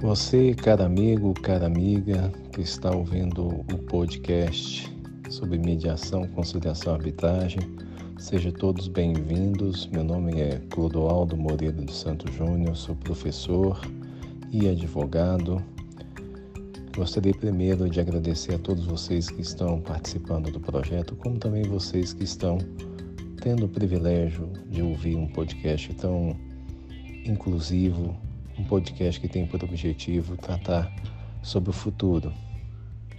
Você, cara amigo, cara amiga, que está ouvindo o podcast sobre mediação, conciliação e arbitragem, sejam todos bem-vindos. Meu nome é Clodoaldo Moreira de Santos Júnior, sou professor e advogado. Gostaria primeiro de agradecer a todos vocês que estão participando do projeto, como também vocês que estão tendo o privilégio de ouvir um podcast tão inclusivo, um podcast que tem por objetivo tratar sobre o futuro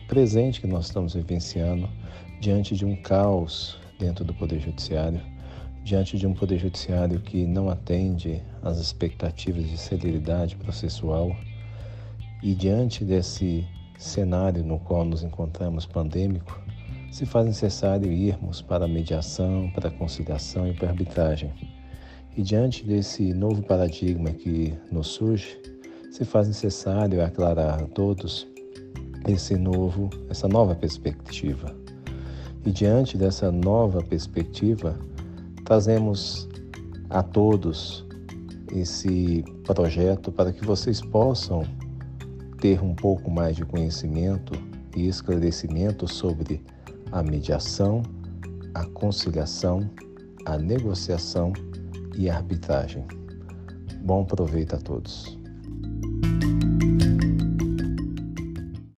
presente que nós estamos vivenciando diante de um caos dentro do Poder Judiciário, diante de um Poder Judiciário que não atende às expectativas de celeridade processual e diante desse cenário no qual nos encontramos pandêmico, se faz necessário irmos para a mediação, para a conciliação e para a arbitragem. E diante desse novo paradigma que nos surge, se faz necessário aclarar a todos esse novo, essa nova perspectiva. E diante dessa nova perspectiva, trazemos a todos esse projeto para que vocês possam ter um pouco mais de conhecimento e esclarecimento sobre a mediação, a conciliação, a negociação e arbitragem. Bom proveito a todos.